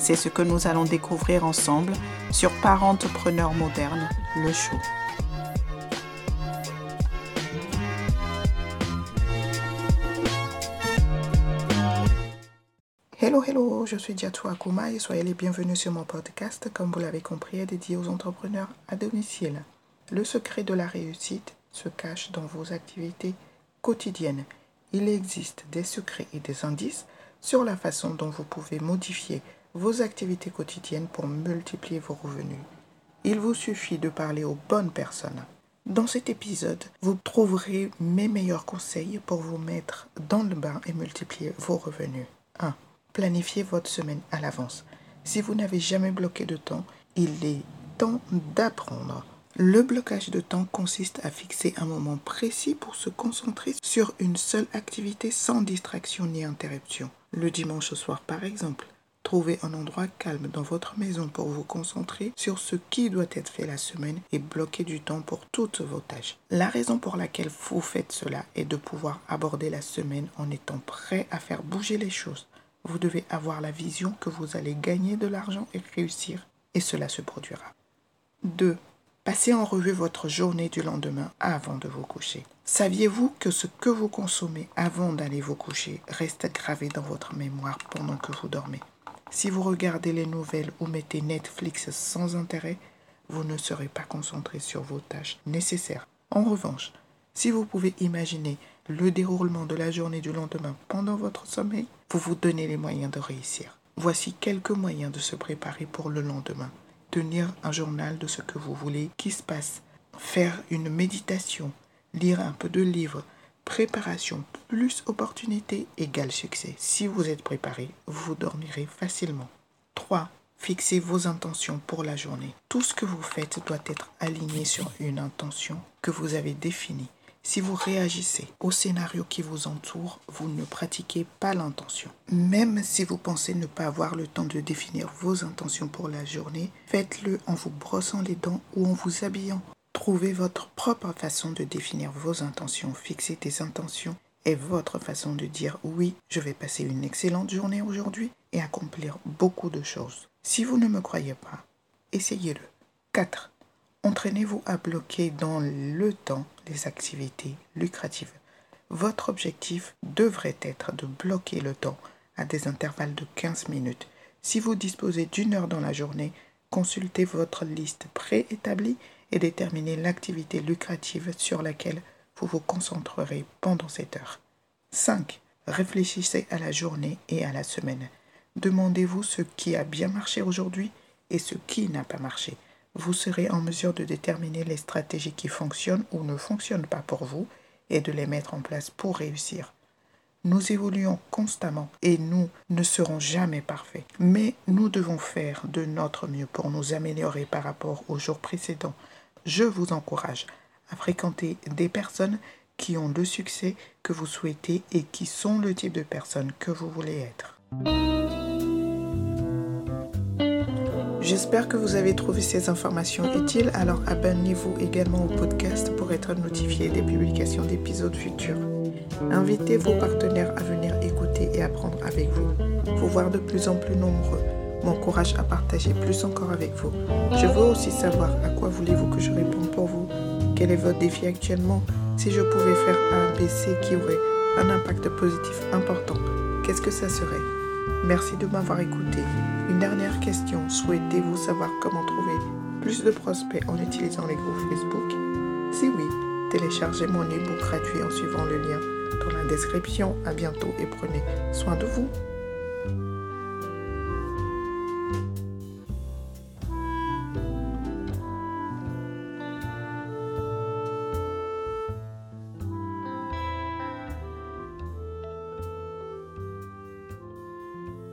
C'est ce que nous allons découvrir ensemble sur Parentrepreneur moderne, le show. Hello, hello, je suis Diatou Akuma et soyez les bienvenus sur mon podcast, comme vous l'avez compris, est dédié aux entrepreneurs à domicile. Le secret de la réussite se cache dans vos activités quotidiennes. Il existe des secrets et des indices sur la façon dont vous pouvez modifier vos activités quotidiennes pour multiplier vos revenus. Il vous suffit de parler aux bonnes personnes. Dans cet épisode, vous trouverez mes meilleurs conseils pour vous mettre dans le bain et multiplier vos revenus. 1. Planifiez votre semaine à l'avance. Si vous n'avez jamais bloqué de temps, il est temps d'apprendre. Le blocage de temps consiste à fixer un moment précis pour se concentrer sur une seule activité sans distraction ni interruption. Le dimanche soir par exemple. Trouvez un endroit calme dans votre maison pour vous concentrer sur ce qui doit être fait la semaine et bloquer du temps pour toutes vos tâches. La raison pour laquelle vous faites cela est de pouvoir aborder la semaine en étant prêt à faire bouger les choses. Vous devez avoir la vision que vous allez gagner de l'argent et réussir, et cela se produira. 2. Passez en revue votre journée du lendemain avant de vous coucher. Saviez-vous que ce que vous consommez avant d'aller vous coucher reste gravé dans votre mémoire pendant que vous dormez? Si vous regardez les nouvelles ou mettez Netflix sans intérêt, vous ne serez pas concentré sur vos tâches nécessaires. En revanche, si vous pouvez imaginer le déroulement de la journée du lendemain pendant votre sommeil, vous vous donnez les moyens de réussir. Voici quelques moyens de se préparer pour le lendemain. Tenir un journal de ce que vous voulez qui se passe. Faire une méditation. Lire un peu de livres Préparation plus opportunité égale succès. Si vous êtes préparé, vous dormirez facilement. 3. Fixez vos intentions pour la journée. Tout ce que vous faites doit être aligné sur une intention que vous avez définie. Si vous réagissez au scénario qui vous entoure, vous ne pratiquez pas l'intention. Même si vous pensez ne pas avoir le temps de définir vos intentions pour la journée, faites-le en vous brossant les dents ou en vous habillant. Trouvez votre propre façon de définir vos intentions. Fixer des intentions est votre façon de dire oui, je vais passer une excellente journée aujourd'hui et accomplir beaucoup de choses. Si vous ne me croyez pas, essayez-le. 4. Entraînez-vous à bloquer dans le temps les activités lucratives. Votre objectif devrait être de bloquer le temps à des intervalles de 15 minutes. Si vous disposez d'une heure dans la journée, consultez votre liste préétablie et déterminer l'activité lucrative sur laquelle vous vous concentrerez pendant cette heure. 5. Réfléchissez à la journée et à la semaine. Demandez-vous ce qui a bien marché aujourd'hui et ce qui n'a pas marché. Vous serez en mesure de déterminer les stratégies qui fonctionnent ou ne fonctionnent pas pour vous et de les mettre en place pour réussir. Nous évoluons constamment et nous ne serons jamais parfaits. Mais nous devons faire de notre mieux pour nous améliorer par rapport aux jours précédents je vous encourage à fréquenter des personnes qui ont le succès que vous souhaitez et qui sont le type de personnes que vous voulez être. J'espère que vous avez trouvé ces informations utiles, alors abonnez-vous également au podcast pour être notifié des publications d'épisodes futurs. Invitez vos partenaires à venir écouter et apprendre avec vous, pour voir de plus en plus nombreux m'encourage à partager plus encore avec vous. Je veux aussi savoir à quoi voulez-vous que je réponde pour vous. Quel est votre défi actuellement? Si je pouvais faire un ABC qui aurait un impact positif important, qu'est-ce que ça serait? Merci de m'avoir écouté. Une dernière question. Souhaitez-vous savoir comment trouver plus de prospects en utilisant les groupes Facebook? Si oui, téléchargez mon e-book gratuit en suivant le lien dans la description. À bientôt et prenez soin de vous.